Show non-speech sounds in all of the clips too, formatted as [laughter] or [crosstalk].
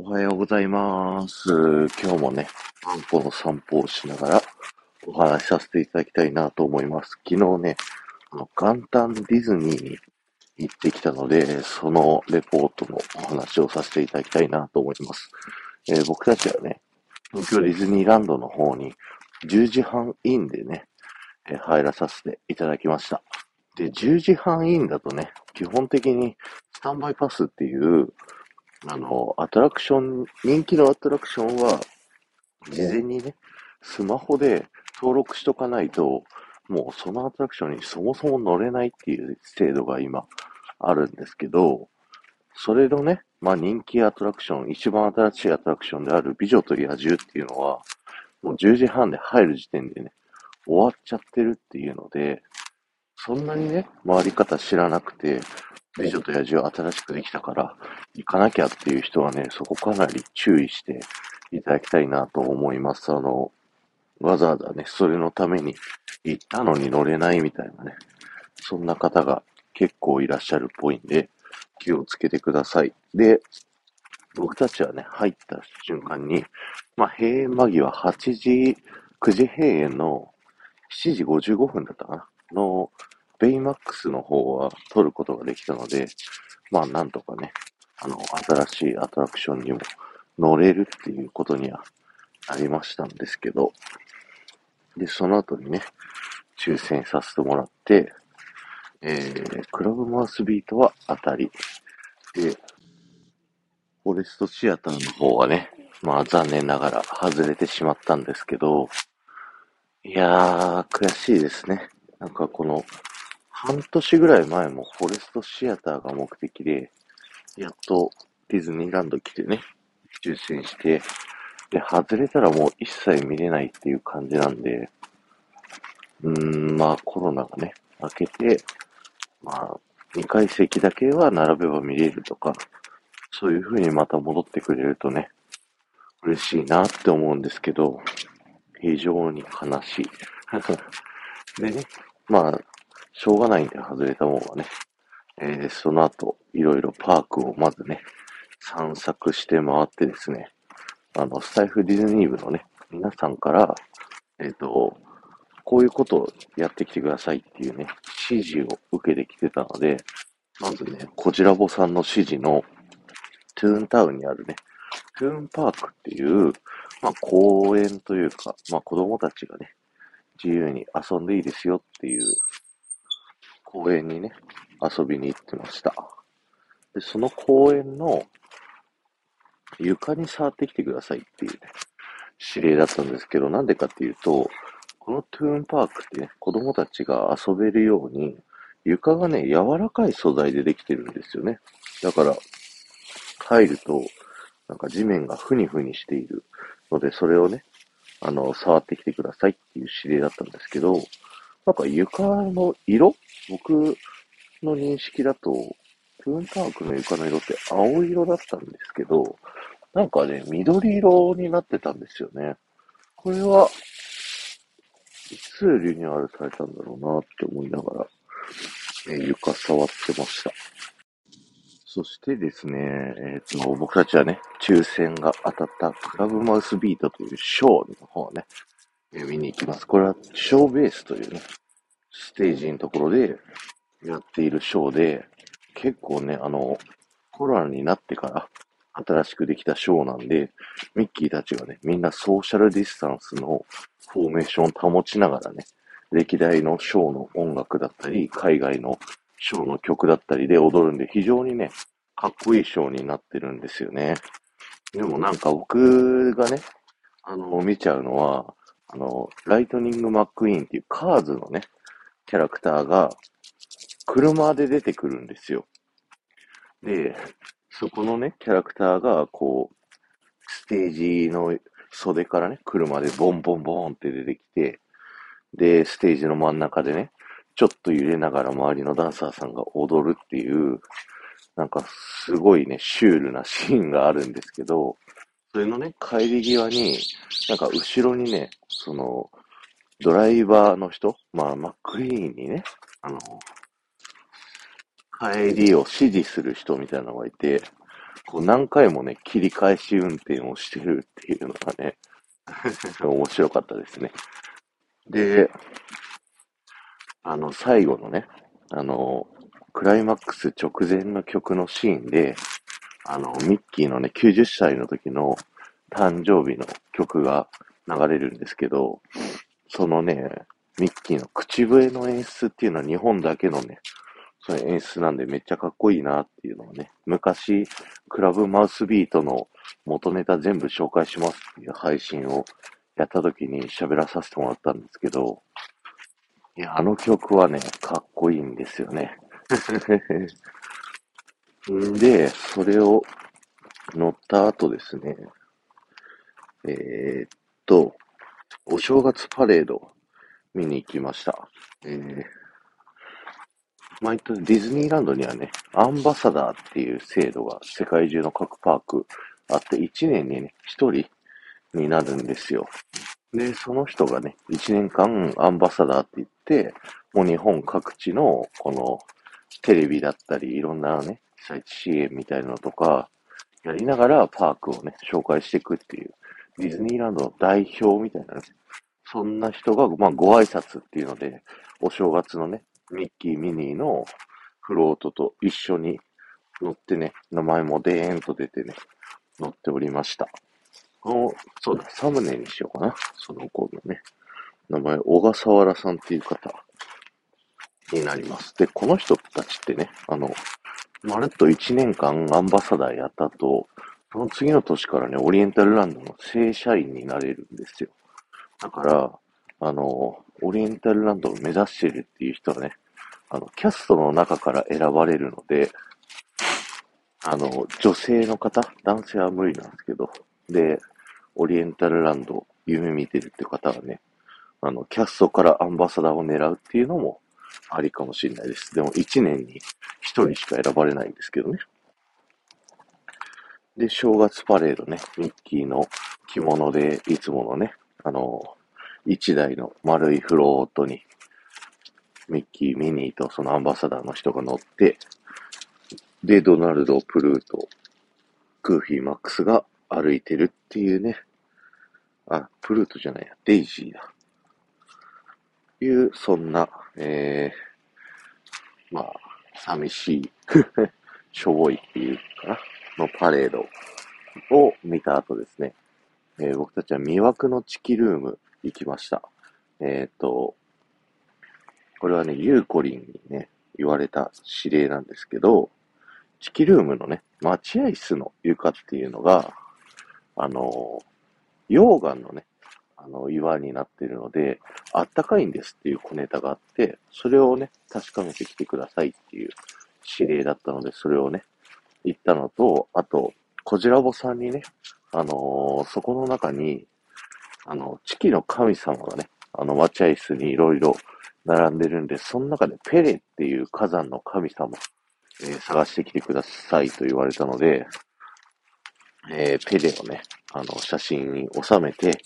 おはようございます。今日もね、あんこの散歩をしながらお話しさせていただきたいなと思います。昨日ね、あの元旦ディズニーに行ってきたので、そのレポートのお話をさせていただきたいなと思います。えー僕たちはね、東京ディズニーランドの方に10時半インでね、えー入らさせていただきました。で、10時半インだとね、基本的にスタンバイパスっていう、あの、アトラクション、人気のアトラクションは、事前にね、スマホで登録しとかないと、もうそのアトラクションにそもそも乗れないっていう制度が今あるんですけど、それのね、まあ人気アトラクション、一番新しいアトラクションである美女と野獣っていうのは、もう10時半で入る時点でね、終わっちゃってるっていうので、そんなにね、回り方知らなくて、美女と野獣新しくできたから、行かなきゃっていう人はね、そこかなり注意していただきたいなと思います。あの、わざわざね、それのために行ったのに乗れないみたいなね、そんな方が結構いらっしゃるっぽいんで、気をつけてください。で、僕たちはね、入った瞬間に、まあ、閉園間際8時、9時閉園の7時55分だったかなの、ベイマックスの方は撮ることができたので、まあなんとかね、あの、新しいアトラクションにも乗れるっていうことにはなりましたんですけど、で、その後にね、抽選させてもらって、えー、クラブマウスビートは当たり、で、フォレストシアターの方はね、まあ残念ながら外れてしまったんですけど、いやー、悔しいですね。なんかこの、半年ぐらい前もフォレストシアターが目的で、やっとディズニーランド来てね、抽選して、で、外れたらもう一切見れないっていう感じなんで、うーん、まあコロナがね、明けて、まあ、2階席だけは並べば見れるとか、そういう風にまた戻ってくれるとね、嬉しいなって思うんですけど、非常に悲しい。[laughs] でね、まあ、しょうがないんで外れたもんはね、えーその後、いろいろパークをまずね、散策して回ってですね、あの、スタイフディズニー部のね、皆さんから、えっ、と、こういうことをやってきてくださいっていうね、指示を受けてきてたので、まずね、こちらぼさんの指示の、トゥーンタウンにあるね、トゥーンパークっていう、まあ、公園というか、まあ、子供たちがね、自由に遊んでいいですよっていう公園にね、遊びに行ってました。で、その公園の床に触ってきてくださいっていうね、指令だったんですけど、なんでかっていうと、このトゥーンパークってね、子供たちが遊べるように、床がね、柔らかい素材でできてるんですよね。だから、入ると、なんか地面がふにふにしているので、それをね、あの、触ってきてくださいっていう指令だったんですけど、なんか床の色？僕の認識だと、トゥーンパークの床の色って青色だったんですけど、なんかね、緑色になってたんですよね。これは、いつリニューアルされたんだろうなって思いながら、え床触ってました。そしてですね、えっ、と、僕たちはね、抽選が当たったクラブマウスビートというショーの方ね、え見に行きます。これはショーベースというね、ステージのところでやっているショーで、結構ね、あの、コロナになってから新しくできたショーなんで、ミッキーたちがね、みんなソーシャルディスタンスのフォーメーションを保ちながらね、歴代のショーの音楽だったり、海外のショーの曲だったりで踊るんで、非常にね、かっこいいショーになってるんですよね。でもなんか僕がね、あの、見ちゃうのは、あの、ライトニング・マックイーンっていうカーズのね、キャラクターが、車で出てくるんですよ。で、そこのね、キャラクターが、こう、ステージの袖からね、車でボンボンボンって出てきて、で、ステージの真ん中でね、ちょっと揺れながら周りのダンサーさんが踊るっていう、なんかすごいね、シュールなシーンがあるんですけど、それのね、帰り際に、なんか後ろにね、その、ドライバーの人、まあ、マックイーンにね、あの、帰りを指示する人みたいなのがいて、こう何回もね、切り返し運転をしてるっていうのがね、面白かったですね。で、あの、最後のね、あの、クライマックス直前の曲のシーンで、あの、ミッキーのね、90歳の時の誕生日の曲が流れるんですけど、そのね、ミッキーの口笛の演出っていうのは日本だけのね、その演出なんでめっちゃかっこいいなっていうのをね、昔、クラブマウスビートの元ネタ全部紹介しますっていう配信をやった時に喋らさせてもらったんですけど、いや、あの曲はね、かっこいいんですよね。[laughs] んで、それを乗った後ですね、えー、っと、お正月パレード見に行きました。えー、毎年ディズニーランドにはね、アンバサダーっていう制度が世界中の各パークあって、1年にね、1人になるんですよ。で、その人がね、1年間アンバサダーって言って、もう日本各地のこのテレビだったり、いろんなね、災地支援みたいなのとか、やりながらパークをね、紹介していくっていう、ディズニーランドの代表みたいなね、そんな人が、まあ、ご挨拶っていうので、お正月のね、ミッキー、ミニーのフロートと一緒に乗ってね、名前もデーンと出てね、乗っておりました。お、そうだ、サムネにしようかな。その子のね、名前、小笠原さんっていう方になります。で、この人たちってね、あの、まるっと1年間アンバサダーやったと、その次の年からね、オリエンタルランドの正社員になれるんですよ。だから、あの、オリエンタルランドを目指してるっていう人はね、あの、キャストの中から選ばれるので、あの、女性の方、男性は無理なんですけど、で、オリエンタルランド夢見てるって方はね、あの、キャストからアンバサダーを狙うっていうのもありかもしれないです。でも1年に1人しか選ばれないんですけどね。で、正月パレードね、ミッキーの着物でいつものね、あの、一台の丸いフロートに、ミッキー、ミニーとそのアンバサダーの人が乗って、で、ドナルド、プルート、グーフィー、マックスが歩いてるっていうね。あ、プルートじゃないや、デイジーだ。いう、そんな、えー、まあ、寂しい [laughs] しょぼいっていうかな、のパレードを見た後ですね、えー、僕たちは魅惑のチキルーム行きました。えっ、ー、と、これはね、ユーコリンにね、言われた指令なんですけど、チキルームのね、待合室の床っていうのが、あの、溶岩のね、あの、岩になっているので、あったかいんですっていう小ネタがあって、それをね、確かめてきてくださいっていう指令だったので、それをね、言ったのと、あと、コジラボさんにね、あのー、そこの中に、あの、チキの神様がね、あの、待合室にいろいろ並んでるんで、その中でペレっていう火山の神様、えー、探してきてくださいと言われたので、えー、ペレをね、あの、写真に収めて、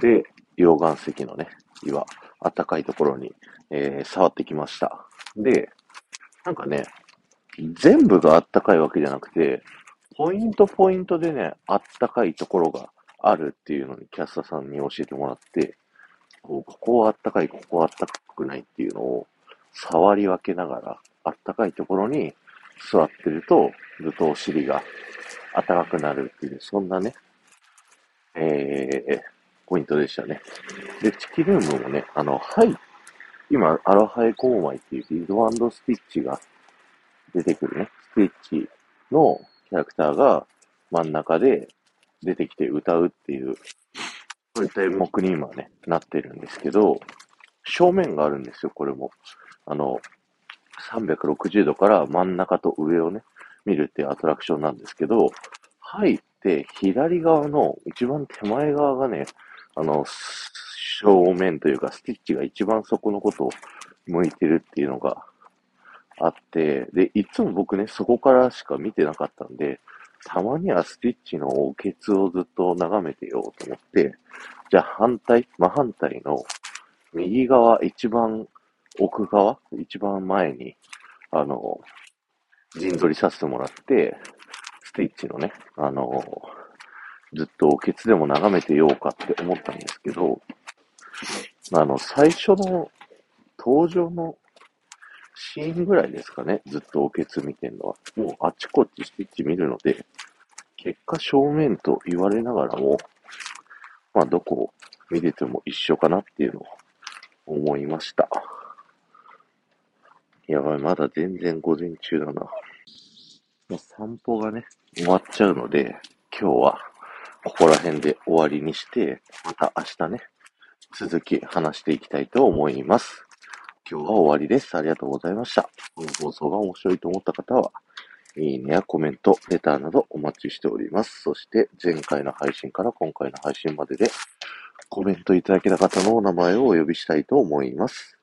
で、溶岩石のね、岩、あったかいところに、えー、触ってきました。で、なんかね、全部があったかいわけじゃなくて、ポイントポイントでね、あったかいところがあるっていうのにキャスターさんに教えてもらって、こうここはあったかい、ここはあったかくないっていうのを触り分けながら、あったかいところに座ってると、ずっとお尻が暖かくなるっていう、そんなね、えー、ポイントでしたね。で、チキルームもね、あの、はい、今、アロハエコーマイっていうリドスティッチが出てくるね、スティッチのキャラクターが真ん中で出てきて歌うっていう、そういった演目に今ね、なってるんですけど、正面があるんですよ、これも。あの、360度から真ん中と上をね、見るっていうアトラクションなんですけど、入って左側の一番手前側がね、あの、正面というかスティッチが一番そこのことを向いてるっていうのがあって、で、いつも僕ね、そこからしか見てなかったんで、たまにはスティッチのケツをずっと眺めてようと思って、じゃあ反対、真反対の右側、一番奥側、一番前に、あの、陣取りさせてもらって、スティッチのね、あのずっとケツでも眺めてようかって思ったんですけど、あの、最初の登場のシーンぐらいですかね、ずっとおケツ見てんのは。もうあっちこっちステッチ見るので、結果正面と言われながらも、まあどこを見てても一緒かなっていうのを思いました。やばい、まだ全然午前中だな。まあ、散歩がね、終わっちゃうので、今日はここら辺で終わりにして、また明日ね、続き話していきたいと思います。今日は終わりです。ありがとうございました。この放送が面白いと思った方は、いいねやコメント、レターなどお待ちしております。そして前回の配信から今回の配信まででコメントいただけた方のお名前をお呼びしたいと思います。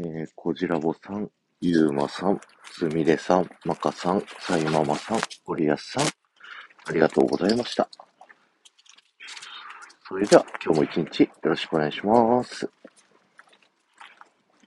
えー、こじらぼさん、ゆうまさん、すみれさん、まかさん、さいままさん、ごりやすさん、ありがとうございました。それでは今日も一日よろしくお願いします。